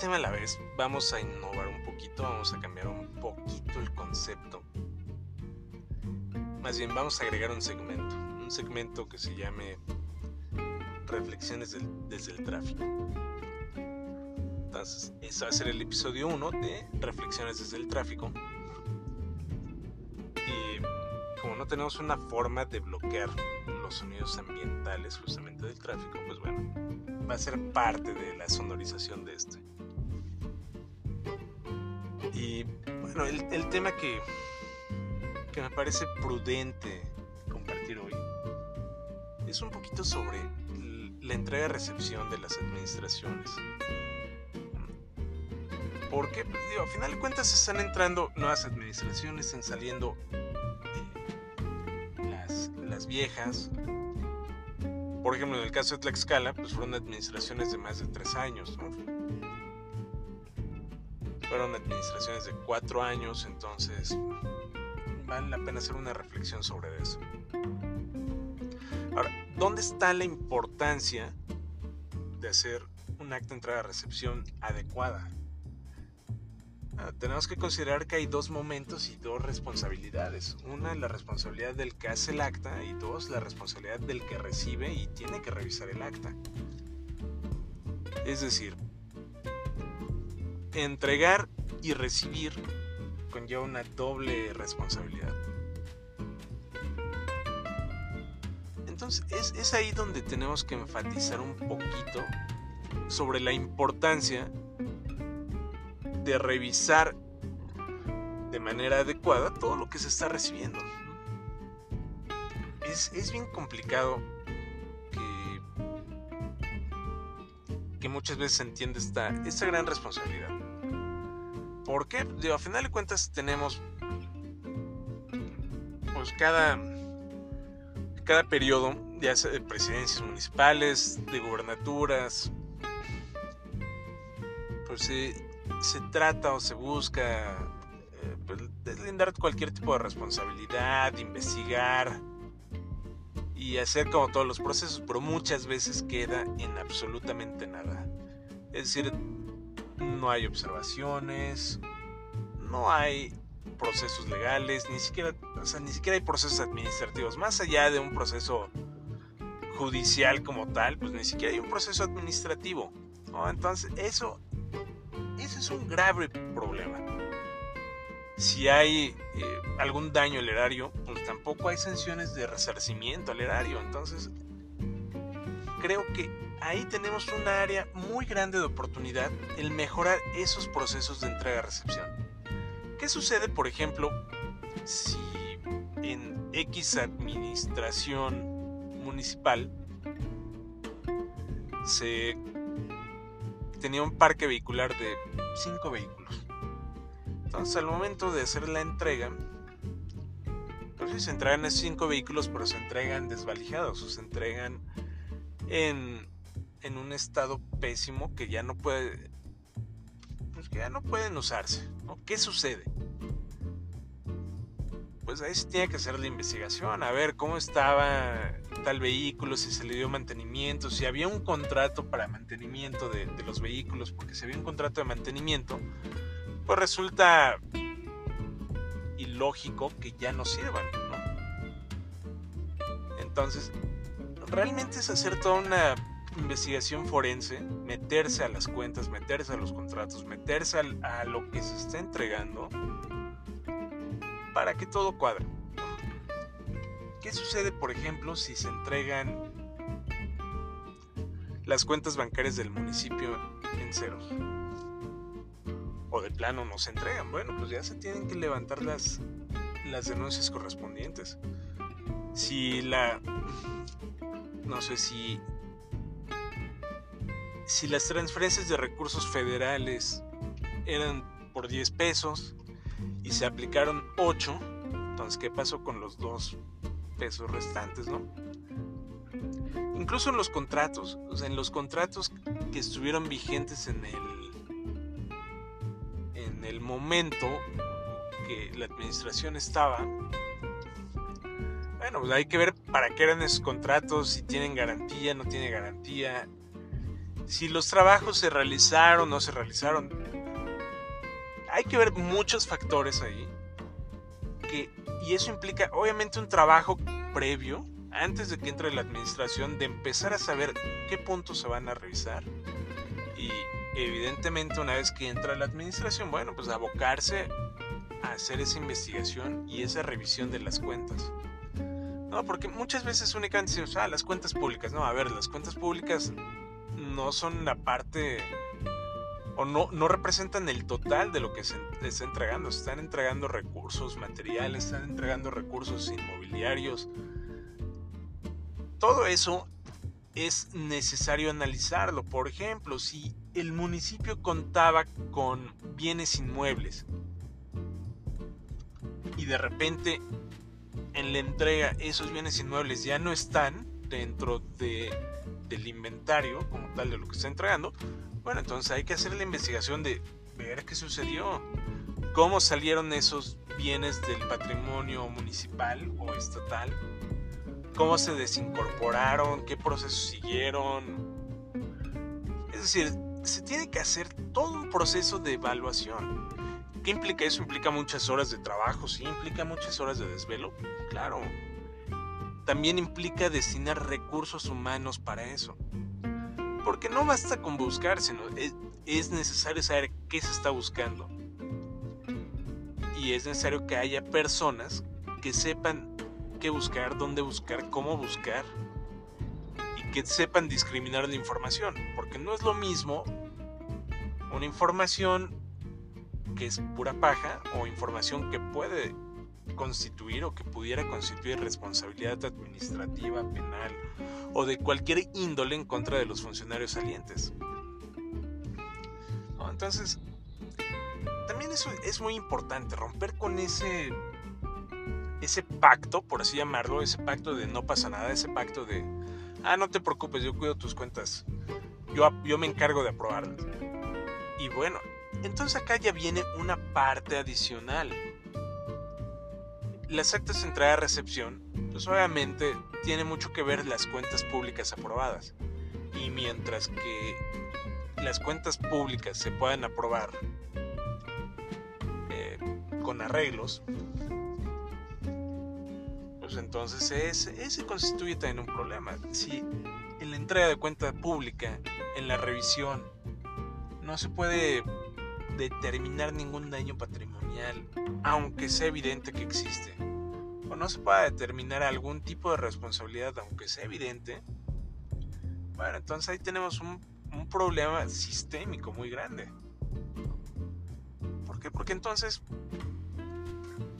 tema a la vez. Vamos a innovar un poquito, vamos a cambiar un poquito el concepto. Más bien, vamos a agregar un segmento. Un segmento que se llame Reflexiones desde el tráfico. Entonces, ese va a ser el episodio 1 de Reflexiones desde el tráfico. Y como no tenemos una forma de bloquear los sonidos ambientales justamente del tráfico, pues bueno, va a ser parte de la sonorización de este. Y bueno, el, tema que, que me parece prudente compartir hoy es un poquito sobre la entrega-recepción de las administraciones. Porque, pues, digo, a final de cuentas están entrando nuevas administraciones, están saliendo eh, las, las viejas, por ejemplo, en el caso de Tlaxcala, pues fueron administraciones de más de tres años, ¿no? Fueron administraciones de cuatro años, entonces vale la pena hacer una reflexión sobre eso. Ahora, ¿dónde está la importancia de hacer un acta de entrada-recepción adecuada? Ah, tenemos que considerar que hay dos momentos y dos responsabilidades. Una, la responsabilidad del que hace el acta y dos, la responsabilidad del que recibe y tiene que revisar el acta. Es decir, entregar y recibir conlleva una doble responsabilidad. Entonces es, es ahí donde tenemos que enfatizar un poquito sobre la importancia de revisar de manera adecuada todo lo que se está recibiendo. Es, bien complicado que, que muchas veces se entiende esta, esta gran responsabilidad. ¿Por qué? a final de cuentas tenemos pues cada, cada periodo, ya sea de presidencias municipales, de gubernaturas, pues eh, se trata o se busca eh, pues, deslindar cualquier tipo de responsabilidad, investigar y hacer como todos los procesos, pero muchas veces queda en absolutamente nada. Es decir, no hay observaciones, no hay procesos legales, ni siquiera, ni siquiera hay procesos administrativos. Más allá de un proceso judicial como tal, pues ni siquiera hay un proceso administrativo. Entonces, eso ese es un grave problema. Si hay eh, algún daño al erario, pues tampoco hay sanciones de resarcimiento al erario. Entonces, creo que ahí tenemos un área muy grande de oportunidad el mejorar esos procesos de entrega-recepción. ¿Qué sucede, por ejemplo, si en X administración municipal se tenía un parque vehicular de 5 vehículos. Entonces al momento de hacer la entrega, pues se entregan esos 5 vehículos, pero se entregan desvalijados, o se entregan en, en un estado pésimo que ya no puede, pues que ya no pueden usarse. ¿Qué sucede? pues ahí se tiene que hacer la investigación, a ver cómo estaba tal vehículo, si se le dio mantenimiento, si había un contrato para mantenimiento de, los vehículos, porque si había un contrato de mantenimiento, pues resulta ilógico que ya no sirvan, Entonces, realmente es hacer toda una investigación forense, meterse a las cuentas, meterse a los contratos, meterse a lo que se está entregando para que todo cuadre. ¿Qué sucede, por ejemplo, si se entregan las cuentas bancarias del municipio en ceros? O de plano no se entregan. Bueno, pues ya se tienen que levantar las, las denuncias correspondientes. Si la... No sé si... Si las transferencias de recursos federales eran por 10 pesos, y se aplicaron 8, entonces ¿qué pasó con los dos pesos restantes, no? Incluso en los contratos, en los contratos que estuvieron vigentes en el en el momento que la administración estaba, bueno, pues hay que ver para qué eran esos contratos, si tienen garantía, no tienen garantía, si los trabajos se realizaron o no se realizaron. Hay que ver muchos factores ahí. Que, y eso implica obviamente un trabajo previo, antes de que entre la administración, de empezar a saber qué puntos se van a revisar. Y evidentemente una vez que entra la administración, bueno, pues abocarse a hacer esa investigación y esa revisión de las cuentas. No, porque muchas veces únicamente decimos, ah, las cuentas públicas. No, a ver, las cuentas públicas no son la parte o no, no representan el total de lo que se está entregando. Se están entregando recursos materiales, están entregando recursos inmobiliarios. Todo eso es necesario analizarlo. Por ejemplo, si el municipio contaba con bienes inmuebles y de repente en la entrega esos bienes inmuebles ya no están dentro de, del inventario como tal de lo que está entregando, bueno, entonces hay que hacer la investigación de ver qué sucedió, cómo salieron esos bienes del patrimonio municipal o estatal, cómo se desincorporaron, qué procesos siguieron. Es decir, se tiene que hacer todo un proceso de evaluación. ¿Qué implica eso? Implica muchas horas de trabajo, sí, implica muchas horas de desvelo, claro. También implica destinar recursos humanos para eso. Porque no basta con buscar, sino es, es necesario saber qué se está buscando. Y es necesario que haya personas que sepan qué buscar, dónde buscar, cómo buscar. Y que sepan discriminar la información. Porque no es lo mismo una información que es pura paja o información que puede constituir o que pudiera constituir responsabilidad administrativa, penal o de cualquier índole en contra de los funcionarios salientes. Entonces, también eso es muy importante, romper con ese, ese pacto, por así llamarlo, ese pacto de no pasa nada, ese pacto de, ah, no te preocupes, yo cuido tus cuentas, yo, yo me encargo de aprobarlas. Y bueno, entonces acá ya viene una parte adicional. Las actas de entrada-recepción, pues obviamente tiene mucho que ver las cuentas públicas aprobadas. Y mientras que las cuentas públicas se puedan aprobar eh, con arreglos, pues entonces ese, ese constituye también un problema. Si en la entrega de cuenta pública, en la revisión, no se puede determinar ningún daño patrimonial, aunque sea evidente que existe, o no se pueda determinar algún tipo de responsabilidad, aunque sea evidente, bueno, entonces ahí tenemos un, problema sistémico muy grande. ¿Por qué? Porque entonces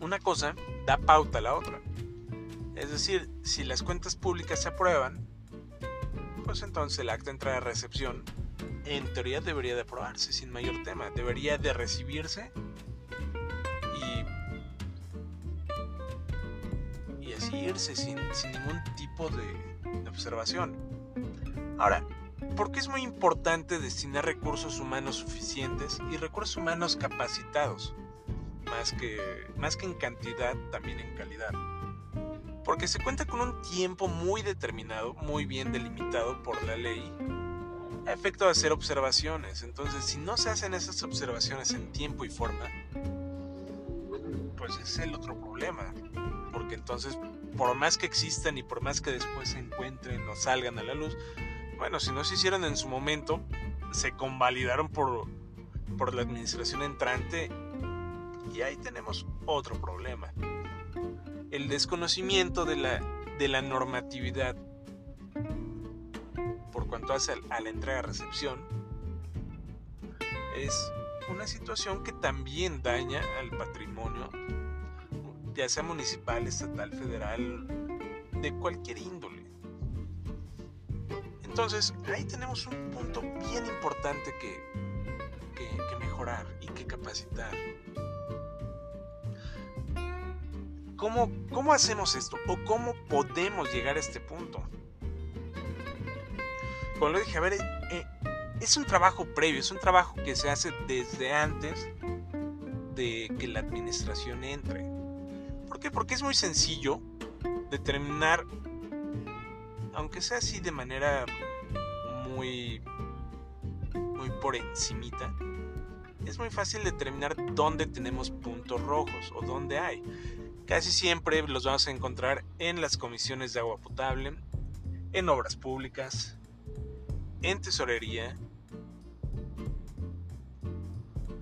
una cosa da pauta a la otra. Es decir, si las cuentas públicas se aprueban, pues entonces el acta de entrada de recepción en teoría debería de aprobarse sin mayor tema, debería de recibirse irse sin, ningún tipo de, observación. Ahora, ¿por qué es muy importante destinar recursos humanos suficientes y recursos humanos capacitados? Más que, más que en cantidad, también en calidad. Porque se cuenta con un tiempo muy determinado, muy bien delimitado por la ley efecto de hacer observaciones. Entonces, si no se hacen esas observaciones en tiempo y forma, pues es el otro problema. Porque entonces, por más que existan y por más que después se encuentren o salgan a la luz, bueno, si no se hicieron en su momento, se convalidaron por, por la administración entrante y ahí tenemos otro problema. El desconocimiento de la, de la normatividad por cuanto hace a la entrega-recepción, es una situación que también daña al patrimonio, ya sea municipal, estatal, federal, de cualquier índole. Entonces, ahí tenemos un punto bien importante que, que, mejorar y que capacitar. ¿Cómo, ¿Cómo hacemos esto? ¿O cómo podemos llegar a este punto? como lo dije, a ver, eh, es un trabajo previo, es un trabajo que se hace desde antes de que la administración entre. ¿Por qué? Porque es muy sencillo determinar, aunque sea así de manera muy por encimita, es muy fácil determinar dónde tenemos puntos rojos o dónde hay. Casi siempre los vamos a encontrar en las comisiones de agua potable, en obras públicas, en tesorería,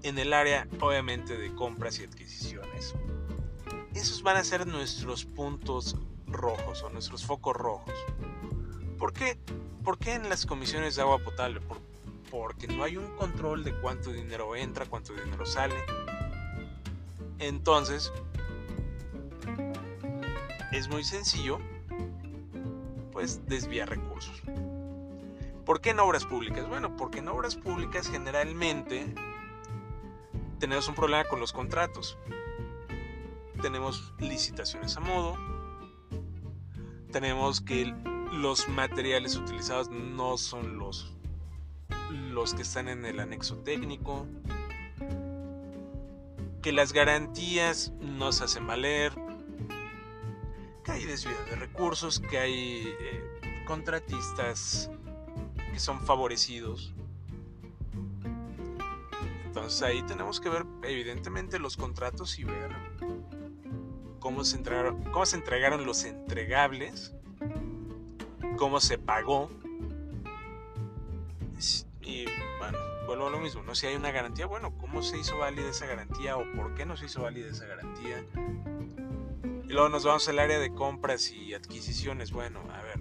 en el área obviamente de compras y adquisiciones. Esos van a ser nuestros puntos rojos o nuestros focos rojos. ¿Por qué? ¿Por qué en las comisiones de agua potable? porque no hay un control de cuánto dinero entra, cuánto dinero sale. Entonces, es muy sencillo, pues desviar recursos. ¿Por qué en obras públicas? Bueno, porque en obras públicas generalmente tenemos un problema con los contratos. Tenemos licitaciones a modo, tenemos que los materiales utilizados no son los los que están en el anexo técnico, que las garantías no se hacen valer, que hay desvío de recursos, que hay eh, contratistas que son favorecidos. Entonces ahí tenemos que ver evidentemente los contratos y ver cómo se entregaron, cómo se entregaron los entregables, cómo se pagó y bueno, vuelvo a lo mismo, ¿no? Si hay una garantía, bueno, ¿cómo se hizo válida esa garantía o por qué no se hizo válida esa garantía? Y luego nos vamos al área de compras y adquisiciones. Bueno, a ver,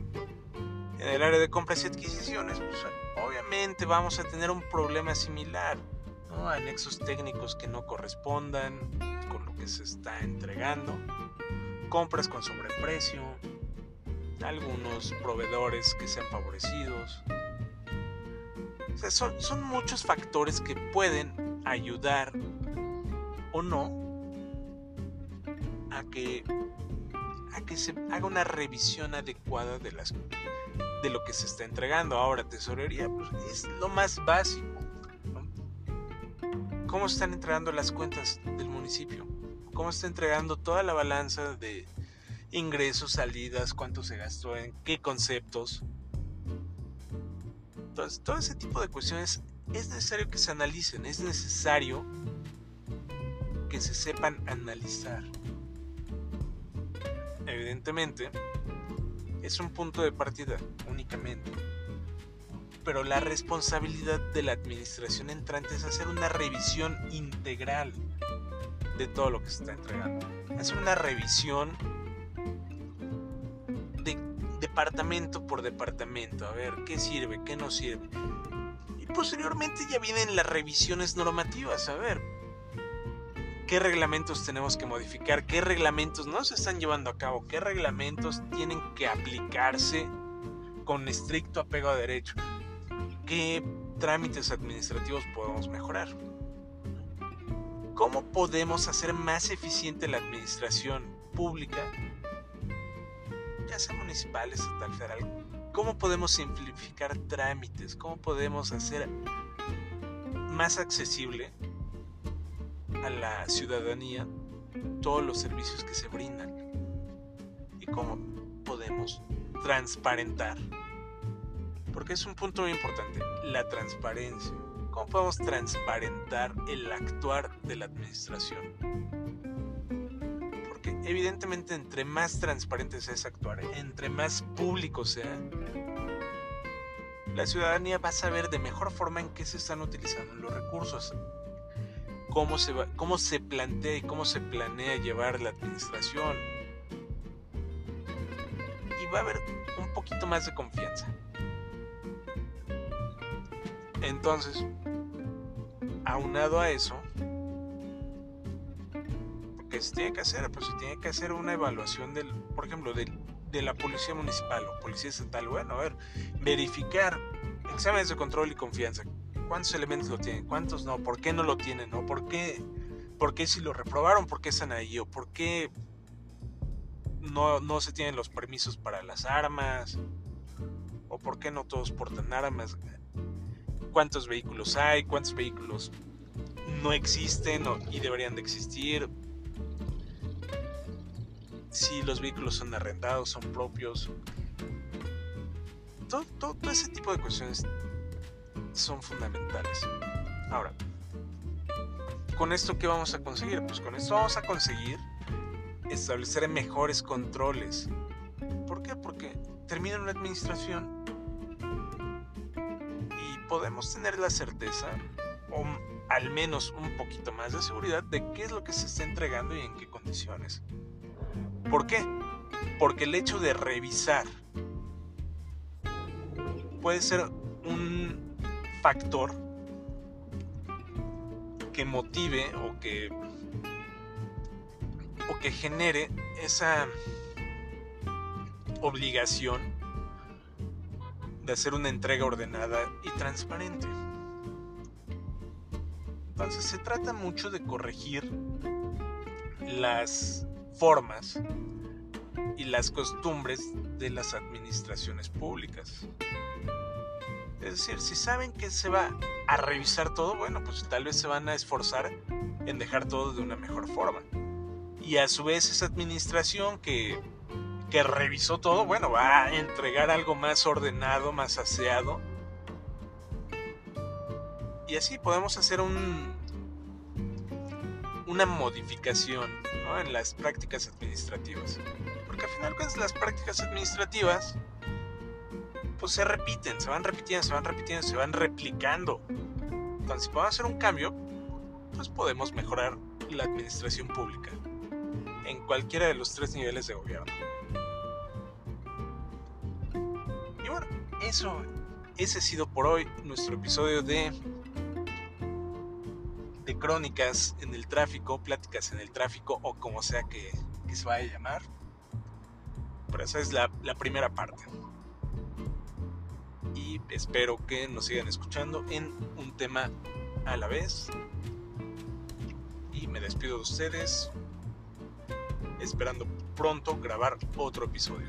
en el área de compras y adquisiciones, pues obviamente vamos a tener un problema similar, Anexos técnicos que no correspondan con lo que se está entregando, compras con sobreprecio, algunos proveedores que sean favorecidos, son, muchos factores que pueden ayudar o no a que, a que se haga una revisión adecuada de, las, de lo que se está entregando. Ahora, tesorería pues, es lo más básico. ¿Cómo están entregando las cuentas del municipio? ¿Cómo está entregando toda la balanza de ingresos, salidas, cuánto se gastó en qué conceptos? Entonces, todo ese tipo de cuestiones es necesario que se analicen, es necesario que se sepan analizar. Evidentemente, es un punto de partida únicamente. Pero la responsabilidad de la administración entrante es hacer una revisión integral de todo lo que se está entregando. Hacer una revisión departamento por departamento, a ver qué sirve, qué no sirve. Y posteriormente ya vienen las revisiones normativas, a ver qué reglamentos tenemos que modificar, qué reglamentos no se están llevando a cabo, qué reglamentos tienen que aplicarse con estricto apego a derecho, qué trámites administrativos podemos mejorar. ¿Cómo podemos hacer más eficiente la administración pública ya sea municipal, estatal, federal, cómo podemos simplificar trámites, cómo podemos hacer más accesible a la ciudadanía todos los servicios que se brindan y cómo podemos transparentar. Porque es un punto muy importante, la transparencia. ¿Cómo podemos transparentar el actuar de la administración? evidentemente entre más transparente sea ese actuar, entre más público sea, la ciudadanía va a saber de mejor forma en qué se están utilizando los recursos, cómo se, cómo se plantea y cómo se planea llevar la administración. Y va a haber un poquito más de confianza. Entonces, aunado a eso, que se tiene que hacer, pues se tiene que hacer una evaluación del, por ejemplo, de, de la policía municipal o policía estatal. Bueno, a ver, verificar exámenes de control y confianza. ¿Cuántos elementos lo tienen? ¿Cuántos no? ¿Por qué no lo tienen? ¿No? ¿Por qué, por qué si lo reprobaron? ¿Por qué están ahí? ¿O por qué no, no se tienen los permisos para las armas? ¿O por qué no todos portan armas? ¿Cuántos vehículos hay? ¿Cuántos vehículos no existen y deberían de existir? si los vehículos son arrendados, son propios. Todo, todo, ese tipo de cuestiones son fundamentales. Ahora, ¿con esto qué vamos a conseguir? Pues con esto vamos a conseguir establecer mejores controles. ¿Por qué? Porque termina una administración podemos tener la certeza, o al menos un poquito más de seguridad, de qué es lo que se está entregando y en qué condiciones. ¿Por qué? Porque el hecho de revisar puede ser un factor que motive o que o que genere esa obligación de hacer una entrega ordenada y transparente. Entonces se trata mucho de corregir las formas y las costumbres de las administraciones públicas. Es decir, si saben que se va a revisar todo, bueno, pues tal vez se van a esforzar en dejar todo de una mejor forma. Y a su vez esa administración que, que revisó todo, bueno, va a entregar algo más ordenado, más aseado. Y así podemos hacer un, una modificación en las prácticas administrativas. Porque al final las prácticas administrativas pues se repiten, se van repitiendo, se van repitiendo, se van replicando. Entonces, si podemos hacer un cambio, pues podemos mejorar la administración pública en cualquiera de los tres niveles de gobierno. Eso, ese ha sido por hoy nuestro episodio de de crónicas en el tráfico, pláticas en el tráfico o como sea que, se vaya a llamar. Pero esa es la primera parte y espero que nos sigan escuchando en un tema a la vez. Y me despido de ustedes esperando pronto grabar otro episodio.